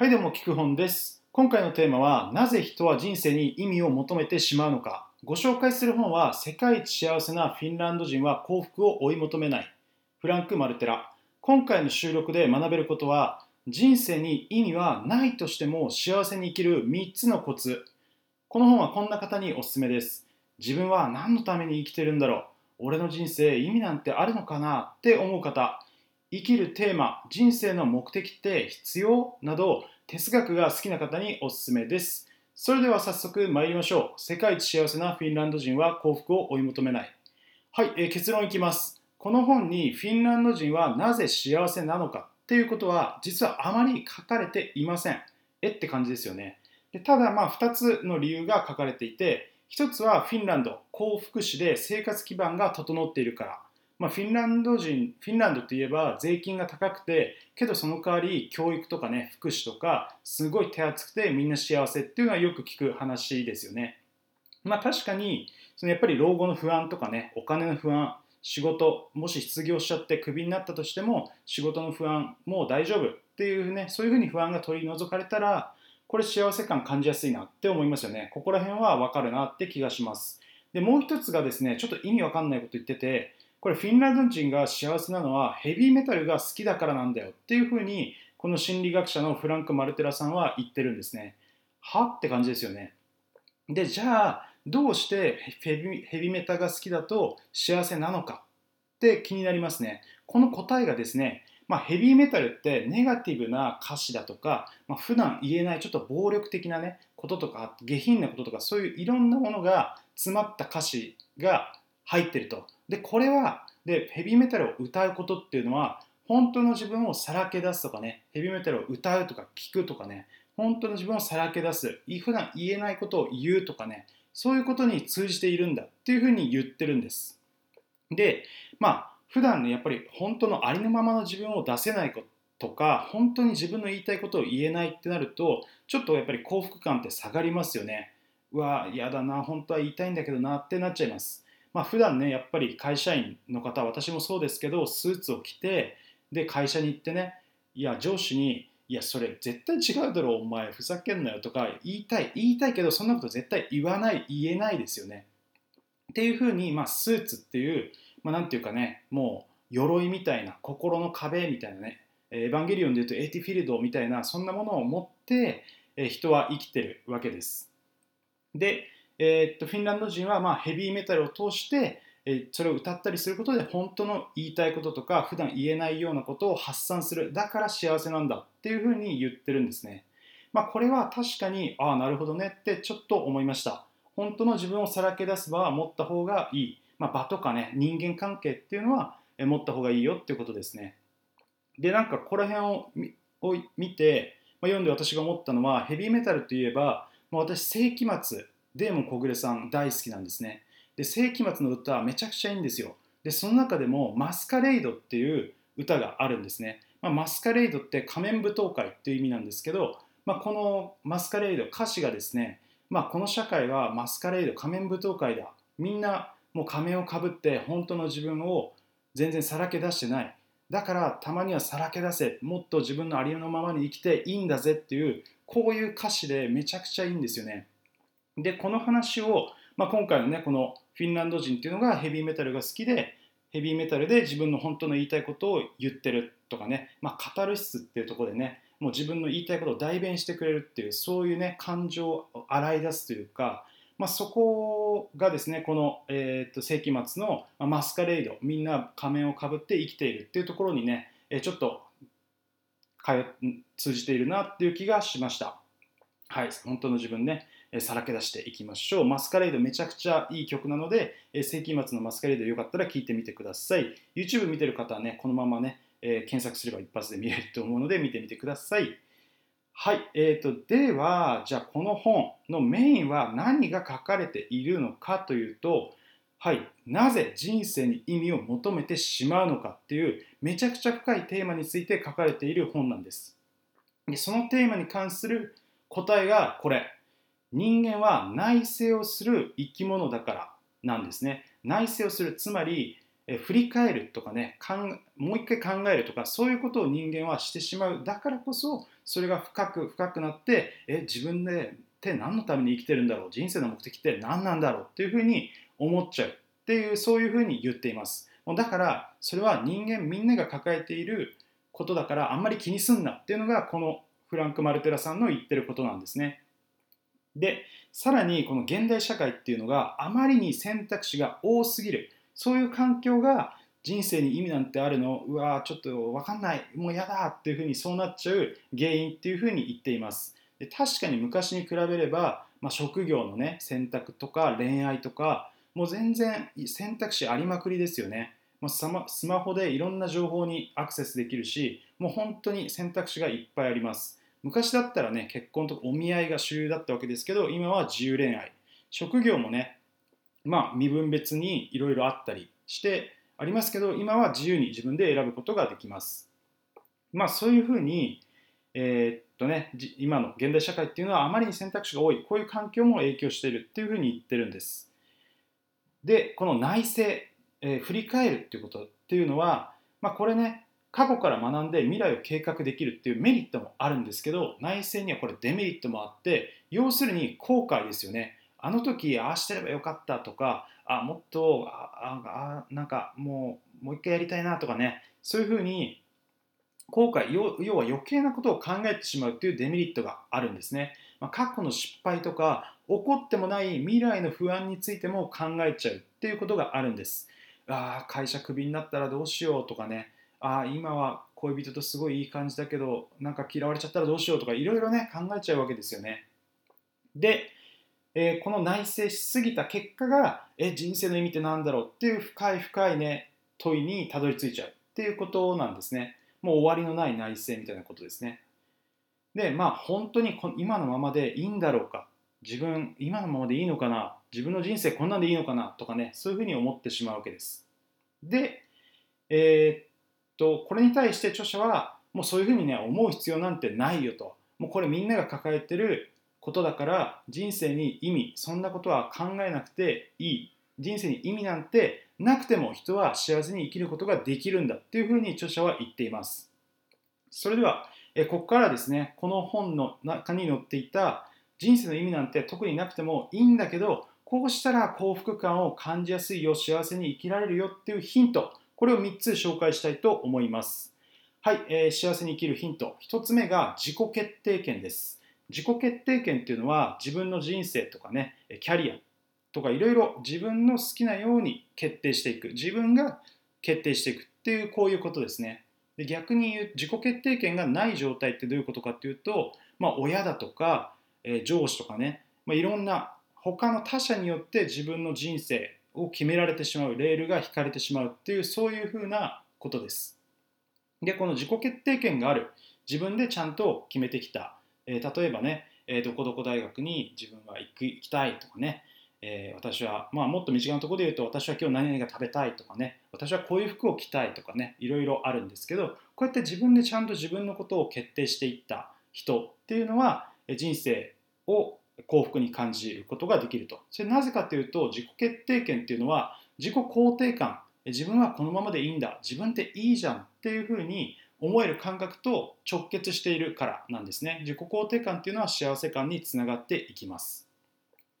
はいどうも聞く本です。今回のテーマはなぜ人は人生に意味を求めてしまうのか。ご紹介する本は世界一幸せなフィンランド人は幸福を追い求めない。フランク・マルテラ。今回の収録で学べることは人生に意味はないとしても幸せに生きる3つのコツ。この本はこんな方におすすめです。自分は何のために生きてるんだろう。俺の人生意味なんてあるのかなって思う方。生きるテーマ人生の目的って必要？など哲学が好きな方におすすめです。それでは早速参りましょう。世界一幸せなフィンランド人は幸福を追い求めない。はい、えー、結論いきます。この本にフィンランド人はなぜ幸せなのかっていうことは実はあまり書かれていません。えって感じですよね。でただまあ2つの理由が書かれていて1つはフィンランド幸福祉で生活基盤が整っているから。まあ、フィンランド人フィンランドといえば税金が高くてけどその代わり教育とかね福祉とかすごい手厚くてみんな幸せっていうのはよく聞く話ですよね。まあ確かにそのやっぱり老後の不安とかねお金の不安仕事もし失業しちゃってクビになったとしても仕事の不安もう大丈夫っていうねそういうふうに不安が取り除かれたらこれ幸せ感感じやすいなって思いますよねここら辺は分かるなって気がしますでもう一つがですねちょっと意味わかんないこと言っててこれフィンランド人が幸せなのはヘビーメタルが好きだからなんだよっていうふうにこの心理学者のフランク・マルテラさんは言ってるんですね。は？って感じですよね。でじゃあどうしてヘビヘビメタが好きだと幸せなのかって気になりますね。この答えがですね、まあ、ヘビーメタルってネガティブな歌詞だとか、まあ、普段言えないちょっと暴力的なねこととか下品なこととかそういういろんなものが詰まった歌詞が入ってると。でこれはでヘビーメタルを歌うことっていうのは本当の自分をさらけ出すとかねヘビーメタルを歌うとか聞くとかね本当の自分をさらけ出す普段言えないことを言うとかねそういうことに通じているんだっていうふうに言ってるんです。でまあ普段ねやっぱり本当のありのままの自分を出せないこととか本当に自分の言いたいことを言えないってなるとちょっとやっぱり幸福感って下がりますよね。うわ嫌だな本当は言いたいんだけどなってなっちゃいます。まあ普段ねやっぱり会社員の方私もそうですけどスーツを着てで会社に行ってねいや上司にいやそれ絶対違うだろお前ふざけんなよとか言いたい言いたいけどそんなこと絶対言わない言えないですよね。っていうふうに、まあ、スーツっていう、まあ、なんていうかねもう鎧みたいな心の壁みたいなねエヴァンゲリオンでいうとエイティフィールドみたいなそんなものを持って人は生きてるわけです。でえー、っとフィンランド人はまあヘビーメタルを通して、えそれを歌ったりすることで本当の言いたいこととか普段言えないようなことを発散するだから幸せなんだっていうふうに言ってるんですね。まあ、これは確かにああなるほどねってちょっと思いました。本当の自分をさらけ出す場は持った方がいい。まあ、場とかね人間関係っていうのは持った方がいいよっていうことですね。でなんかこの辺を見て、まあ、読んで私が思ったのはヘビーメタルといえば、まあ、私世紀末デーモン小暮さん大好きなんですね。で世紀末の歌はめちゃくちゃいいんですよ。でその中でも「マスカレイド」っていう歌があるんですね。まあ、マスカレイドって仮面舞踏会っていう意味なんですけど、まあ、このマスカレイド歌詞がですね、まあ、この社会はマスカレイド仮面舞踏会だみんなもう仮面をかぶって本当の自分を全然さらけ出してないだからたまにはさらけ出せもっと自分のありのままに生きていいんだぜっていうこういう歌詞でめちゃくちゃいいんですよね。でこの話を、まあ、今回のねこのフィンランド人っていうのがヘビーメタルが好きでヘビーメタルで自分の本当の言いたいことを言ってるとかね、まあ、カタルシスっていうところでねもう自分の言いたいことを代弁してくれるっていうそういうね感情を洗い出すというか、まあ、そこがですねこの、えー、と世紀末のマスカレイドみんな仮面をかぶって生きているっていうところにねちょっと通じているなっていう気がしました。はい、本当の自分ね。さらけ出していきましょう。マスカレードめちゃくちゃいい曲なので、世紀末のマスカレードよかったら聴いてみてください。YouTube 見てる方はね、このままね、えー、検索すれば一発で見れると思うので見てみてください。はい、えーと、では、じゃあこの本のメインは何が書かれているのかというと、はい、なぜ人生に意味を求めてしまうのかっていうめちゃくちゃ深いテーマについて書かれている本なんです。でそのテーマに関する答えがこれ。人間は内省をする生き物だからなんですね。内省をする、つまりえ振り返るとかねかんもう一回考えるとかそういうことを人間はしてしまう。だからこそそれが深く深くなってえ自分でって何のために生きてるんだろう？人生の目的って何なんだろう？っていうふうに思っちゃう。っていうそういうふうに言っています。だからそれは人間みんなが抱えていることだからあんまり気にすんなっていうのがこのフランク・マルテラさんの言ってることなんですね。でさらにこの現代社会っていうのがあまりに選択肢が多すぎる。そういう環境が人生に意味なんてあるの。うわちょっと分かんない。もう嫌だっていうふうにそうなっちゃう。原因っていうふうに言っています。で確かに昔に比べれば、まあ、職業のね選択とか恋愛とかもう全然選択肢ありまくりですよね。もうスマホでいろんな情報にアクセスできるしもう本当に選択肢がいっぱいあります。昔だったらね結婚とかお見合いが主流だったわけですけど今は自由恋愛。職業もねまあ身分別にいろいろあったりしてありますけど今は自由に自分で選ぶことができます。まあそういうふうにえー、っとね今の現代社会っていうのはあまりに選択肢が多い。こういう環境も影響しているっていうふうに言ってるんです。でこの内政、えー、振り返るっていうことっていうのは、まあ、これね過去から学んで未来を計画できるっていうメリットもあるんですけど内政にはこれデメリットもあって要するに後悔ですよね。あの時ああしてればよかったとかあもっとああなんかもうもう一回やりたいなとかね。そういうふうに後悔要は余計なことを考えてしまうというデメリットがあるんですね、まあ、過去の失敗とか起こってもない未来の不安についても考えちゃうっていうことがあるんです。ああ会社クビになったらどうしようとかね。ああ今は恋人とすごいいい感じだけどなんか嫌われちゃったらどうしようとかいろいろね考えちゃうわけですよね。で、えー、この内省しすぎた結果がえ人生の意味って何だろうっていう深い深いね問いにたどり着いちゃう。っていうことなんですね。もう終わりのない内政みたいなことですね。で、まあ本当に今のままでいいんだろうか、自分、今のままでいいのかな、自分の人生こんなんでいいのかなとかね、そういうふうに思ってしまうわけです。で、えー、っと、これに対して著者は、もうそういうふうにね、思う必要なんてないよと。もうこれみんなが抱えてることだから人生に意味そんなことは考えなくていい人生に意味なんてなくても人は幸せに生きることができるんだっていうふうに著者は言っています。それでは、えここからですね、この本の中に載っていた人生の意味なんて特になくてもいいんだけど、こうしたら幸福感を感じやすいよ、幸せに生きられるよっていうヒント、これを3つ紹介したいと思います。はい、えー、幸せに生きるヒント。1つ目が自己決定権です。自己決定権っていうのは自分の人生とかね、キャリア、とかいろいろ自分の好きなように決定していく自分が決定していくっていうこういうことですねで逆に言う自己決定権がない状態ってどういうことかっていうと、まあ、親だとか、えー、上司とかね、まあ、いろんな他の他者によって自分の人生を決められてしまうレールが引かれてしまうっていうそういうふうなことです。でこの自己決定権がある。自分でちゃんと決めてきた、えー、例えばね、えー、どこどこ大学に自分は行く行きたいとかね。えー、私は、まあ、もっと身近なところで言うと私は今日何々が食べたいとかね。私はこういう服を着たいとかね。いろいろあるんですけどこうやって自分でちゃんと自分のことを決定していった人っていうのは人生を幸福に感じることができると。それなぜかというと自己決定権っていうのは自己肯定感。自分はこのままでいいんだ。自分っていいじゃんっていうふうに思える感覚と直結しているからなんですね。自己肯定感っていうのは幸せ感につながっていきます。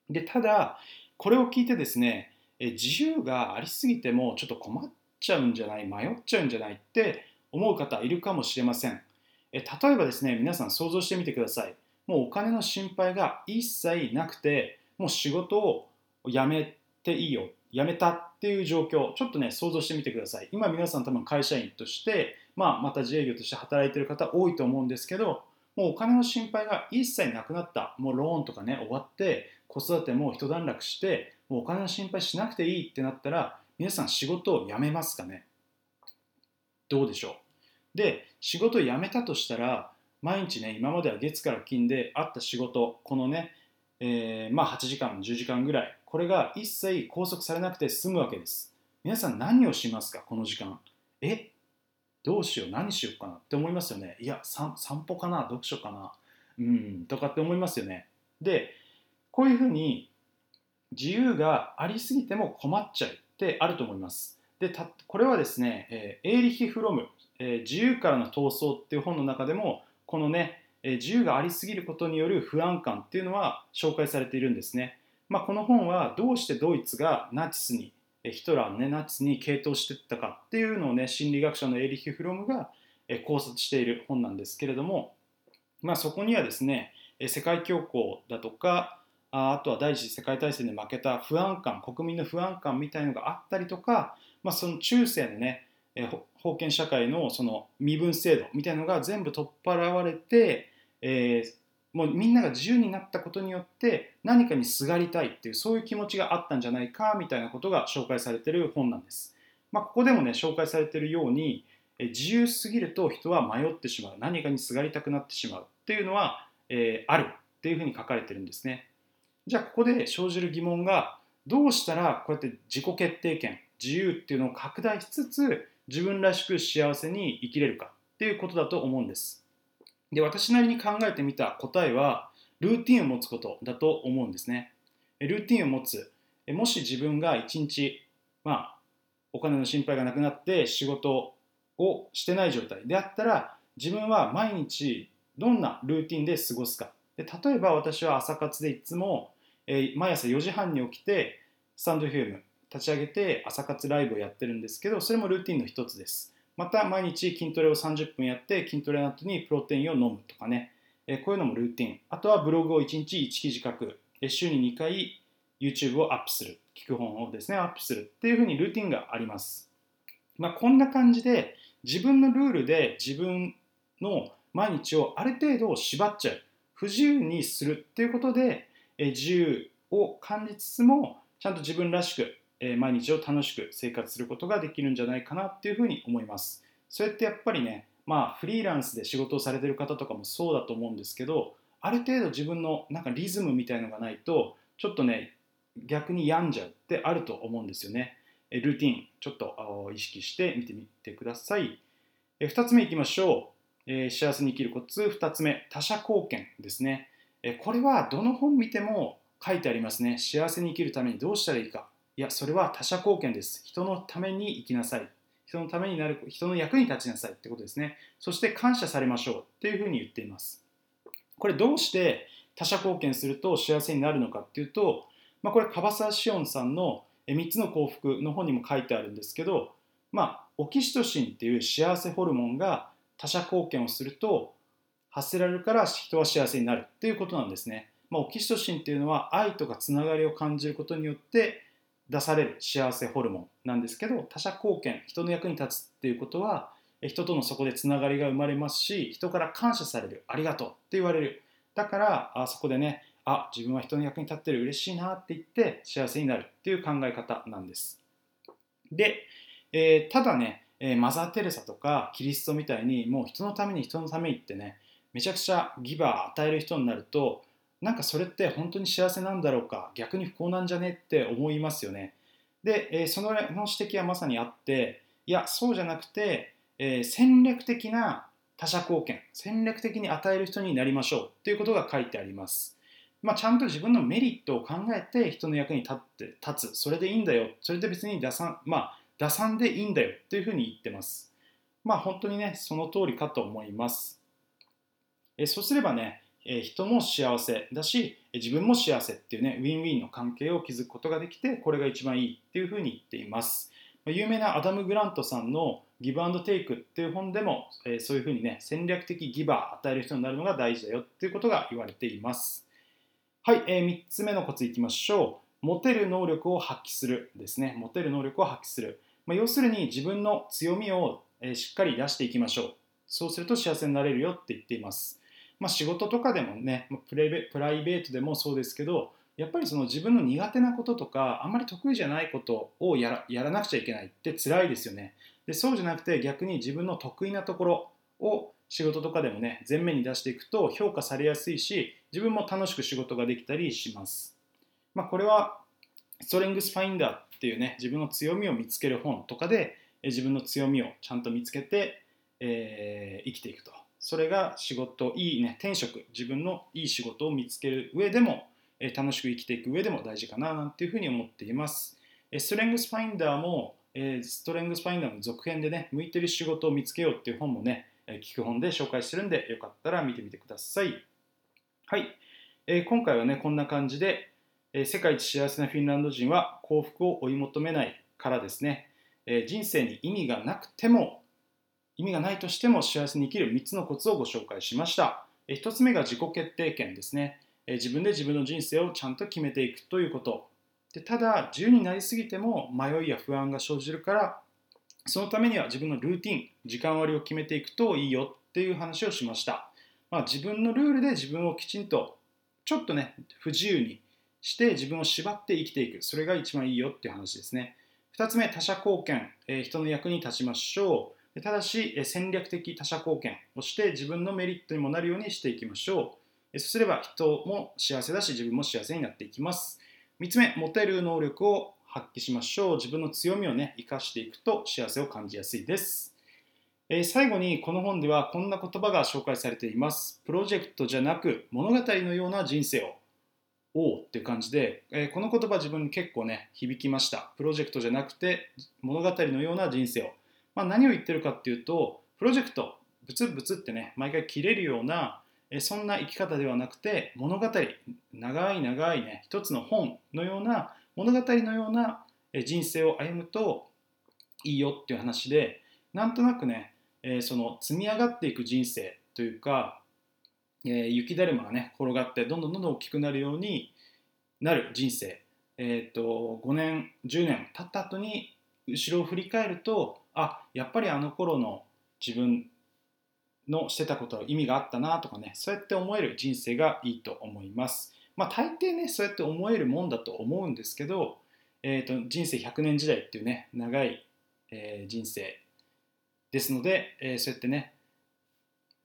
でただこれを聞いてですね自由がありすぎてもちょっと困っちゃうんじゃない？迷っちゃうんじゃないって思う方いるかもしれません。例えばですね皆さん想像してみてください。もうお金の心配が一切なくてもう仕事を辞めていいよ辞めたっていう状況。ちょっとね想像してみてください。今皆さん多分会社員として、まあ、また自営業として働いてる方多いと思うんですけどもうお金の心配が一切なくなった。もうローンとかね終わって子育ても一段落してもうお金の心配しなくていいってなったら皆さん仕事を辞めますかね。どうでしょう。で仕事を辞めたとしたら毎日ね今までは月から金であった仕事このね、えー、まあ8時間10時間ぐらいこれが一切拘束されなくて済むわけです。皆さん何をしますかこの時間？え？どうしよう何しようかな？って思いますよね。いや散歩かな？読書かな？うんとかって思いますよね。でこういうふうに自由がありすぎても困っちゃうってあると思います。でこれはですね、えー、エーリヒ・フロム、えー、自由からの闘争っていう本の中でもこのね、え、自由がありすぎることによる不安感っていうのは紹介されているんですね。まあ、この本はどうしてドイツがナチスにヒトラーの、ね、ナチスに傾倒していったかっていうのをね心理学者のエリヒ・フロムが考察している本なんですけれども、まあ、そこにはですね世界恐慌だとかあとは第一次世界大戦で負けた不安感国民の不安感みたいのがあったりとか、まあ、その中世のねえ封建社会のその身分制度みたいのが全部取っ払われて、えー、もうみんなが自由になったことによって何かにすがりたいっていうそういう気持ちがあったんじゃないかみたいなことが紹介されてる本なんです。まあ、ここでもね紹介されてるように自由すぎると人は迷ってしまう何かにすがりたくなってしまうっていうのは、えー、あるっていうふうに書かれてるんですね。じゃあここで生じる疑問がどうしたらこうやって自己決定権自由っていうのを拡大しつつ自分らしく幸せに生きれるかっていうことだと思うんです。で私なりに考えてみた答えはルーティンを持つことだと思うんですね。ルーティンを持つもし自分が一日まあお金の心配がなくなって仕事をしてない状態であったら自分は毎日どんなルーティンで過ごすかで例えば私は朝活でいつも、えー、毎朝4時半に起きてスタンド FM 立ち上げて朝活ライブをやってるんですけどそれもルーティンの一つです。また毎日筋トレを30分やって筋トレの後にプロテインを飲むとかね、え、こういうのもルーティン。あとはブログを1日1記事書く、週に2回 YouTube をアップする。聞く本をですね。アップするっていうふうにルーティンがあります。まあ、こんな感じで自分のルールで自分の毎日をある程度縛っちゃう。不自由にするっていうことで、自由を感じつつもちゃんと自分らしく、え毎日を楽しく生活することができるんじゃないかなっていうふうに思います。それってやっぱりねまあフリーランスで仕事をされてる方とかもそうだと思うんですけどある程度自分のなんかリズムみたいのがないとちょっとね逆に病んじゃうってあると思うんですよね。ルーティンちょっと意識して見てみてください。2つ目いきましょう、え幸せに生きるコツ。2つ目他者貢献ですね。これはどの本見ても書いてありますね。幸せに生きるためにどうしたらいいか。いやそれは他者貢献です。人のために生きなさい。人のためになる人の役に立ちなさいってことですね。そして感謝されましょうっていうふうに言っています。これどうして他者貢献すると幸せになるのかっていうと、まあ、これ樺沢志音さんの3つの幸福の本にも書いてあるんですけど、まあ、オキシトシンっていう幸せホルモンが他者貢献をすると発せられるから人は幸せになるっていうことなんですね。まあ、オキシトシンっていうのは愛とかつながりを感じることによって出される幸せホルモンなんですけど他者貢献人の役に立つっていうことは人とのそこでつながりが生まれますし人から感謝されるありがとうって言われる。だからあそこでねあ自分は人の役に立ってる嬉しいなって言って幸せになるっていう考え方なんです。で、えー、ただね、えー、マザー・テレサとかキリストみたいにもう人のために人のためにってねめちゃくちゃギバー与える人になるとなんかそれって本当に幸せなんだろうか逆に不幸なんじゃねって思いますよね。で、えー、その指摘はまさにあっていやそうじゃなくて、え戦略的な他者貢献戦略的に与える人になりましょうっていうことが書いてあります。まあ、ちゃんと自分のメリットを考えて人の役に立って立つ。それでいいんだよ。それで別に打算まあ打算でいいんだよ。っていうふうに言ってます。まあ本当にねその通りかと思います。えそうすればね人も幸せだし自分も幸せっていうねウィンウィンの関係を築くことができてこれが一番いいっていうふうに言っています有名なアダム・グラントさんのギブアンドテイクっていう本でも、そういうふうにね戦略的ギバー与える人になるのが大事だよっていうことが言われていますはい、えー、3つ目のコツいきましょう。持てる能力を発揮するですね。持てる能力を発揮する。まあ、要するに自分の強みを、しっかり出していきましょう。そうすると幸せになれるよって言っています。まあ、仕事とかでもね、プライベプライベートでもそうですけど、やっぱりその自分の苦手なこととか、あんまり得意じゃないことをやらやらなくちゃいけないって辛いですよね。でそうじゃなくて逆に自分の得意なところを仕事とかでもね前面に出していくと評価されやすいし自分も楽しく仕事ができたりします、まあ、これはストレングスファインダーっていうね自分の強みを見つける本とかで自分の強みをちゃんと見つけて、えー、生きていくとそれが仕事いいね転職自分のいい仕事を見つける上でも、え、楽しく生きていく上でも大事かななんていうふうに思っていますストレングスファインダーもえ、ストレングスファインダーの続編でね、向いてる仕事を見つけようっていう本もね、え、聞く本で紹介してるんで、よかったら見てみてください。はい。え、今回はね、こんな感じで、え、世界一幸せなフィンランド人は幸福を追い求めないからですね、え、人生に意味がなくても、意味がないとしても幸せに生きる3つのコツをご紹介しました。1つ目が自己決定権ですね、自分で自分の人生をちゃんと決めていくということ。でただ、自由になりすぎても迷いや不安が生じるから、そのためには自分のルーティン、時間割を決めていくといいよっていう話をしました。まあ、自分のルールで自分をきちんとちょっとね、不自由にして自分を縛って生きていく。それが一番いいよっていう話ですね。2つ目、他者貢献。えー、人の役に立ちましょう。ただし、戦略的他者貢献をして自分のメリットにもなるようにしていきましょう。そうすれば人も幸せだし自分も幸せになっていきます。3つ目、持てる能力を発揮しましょう。自分の強みをね、生かしていくと幸せを感じやすいです。え、最後にこの本ではこんな言葉が紹介されています。プロジェクトじゃなく物語のような人生を。おうっていう感じで、え、この言葉自分に結構ね、響きました。プロジェクトじゃなくて物語のような人生を。まあ、何を言ってるかっていうと、プロジェクト、ブツブツってね、毎回切れるような、え、そんな生き方ではなくて、物語、長い長いね、一つの本のような、物語のような人生を歩むといいよっていう話で、なんとなくね、え、その積み上がっていく人生というか、え、雪だるまがね転がってどんどんどんどん大きくなるようになる人生、えーと、5年10年経った後に後ろを振り返るとあやっぱりあの頃の自分のしてたことは意味があったなとかねそうやって思える人生がいいと思いますまあ大抵ねそうやって思えるもんだと思うんですけど、えーと、人生100年時代っていうね長い、えー、人生ですので、えー、そうやってね、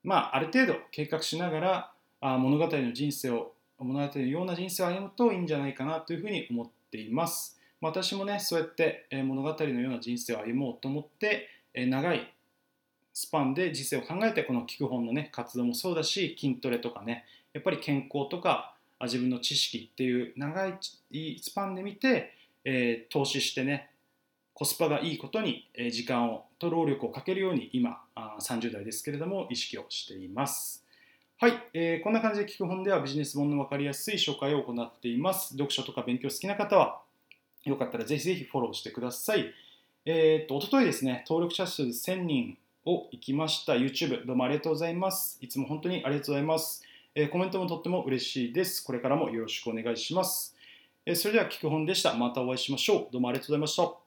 まあ、ある程度計画しながらあ物語の人生を物語のような人生を歩むといいんじゃないかなというふうに思っています。私もね、そうやって物語のような人生を歩もうと思って、長いスパンで人生を考えて、この聞く本のね、活動もそうだし、筋トレとかね、やっぱり健康とか、自分の知識っていう長いスパンで見て、えー、投資してね、コスパがいいことに時間をと労力をかけるように今30代ですけれども意識をしています。はい、えー、こんな感じで聞く本ではビジネス本の分かりやすい紹介を行っています。読書とか勉強好きな方はよかったらぜひぜひフォローしてください。えっ、と、おとといですね、登録者数1000人を行きました YouTube、どうもありがとうございます。いつも本当にありがとうございます。えー、コメントもとっても嬉しいです。これからもよろしくお願いします。えー、それでは聞く本でした。またお会いしましょう。どうもありがとうございました。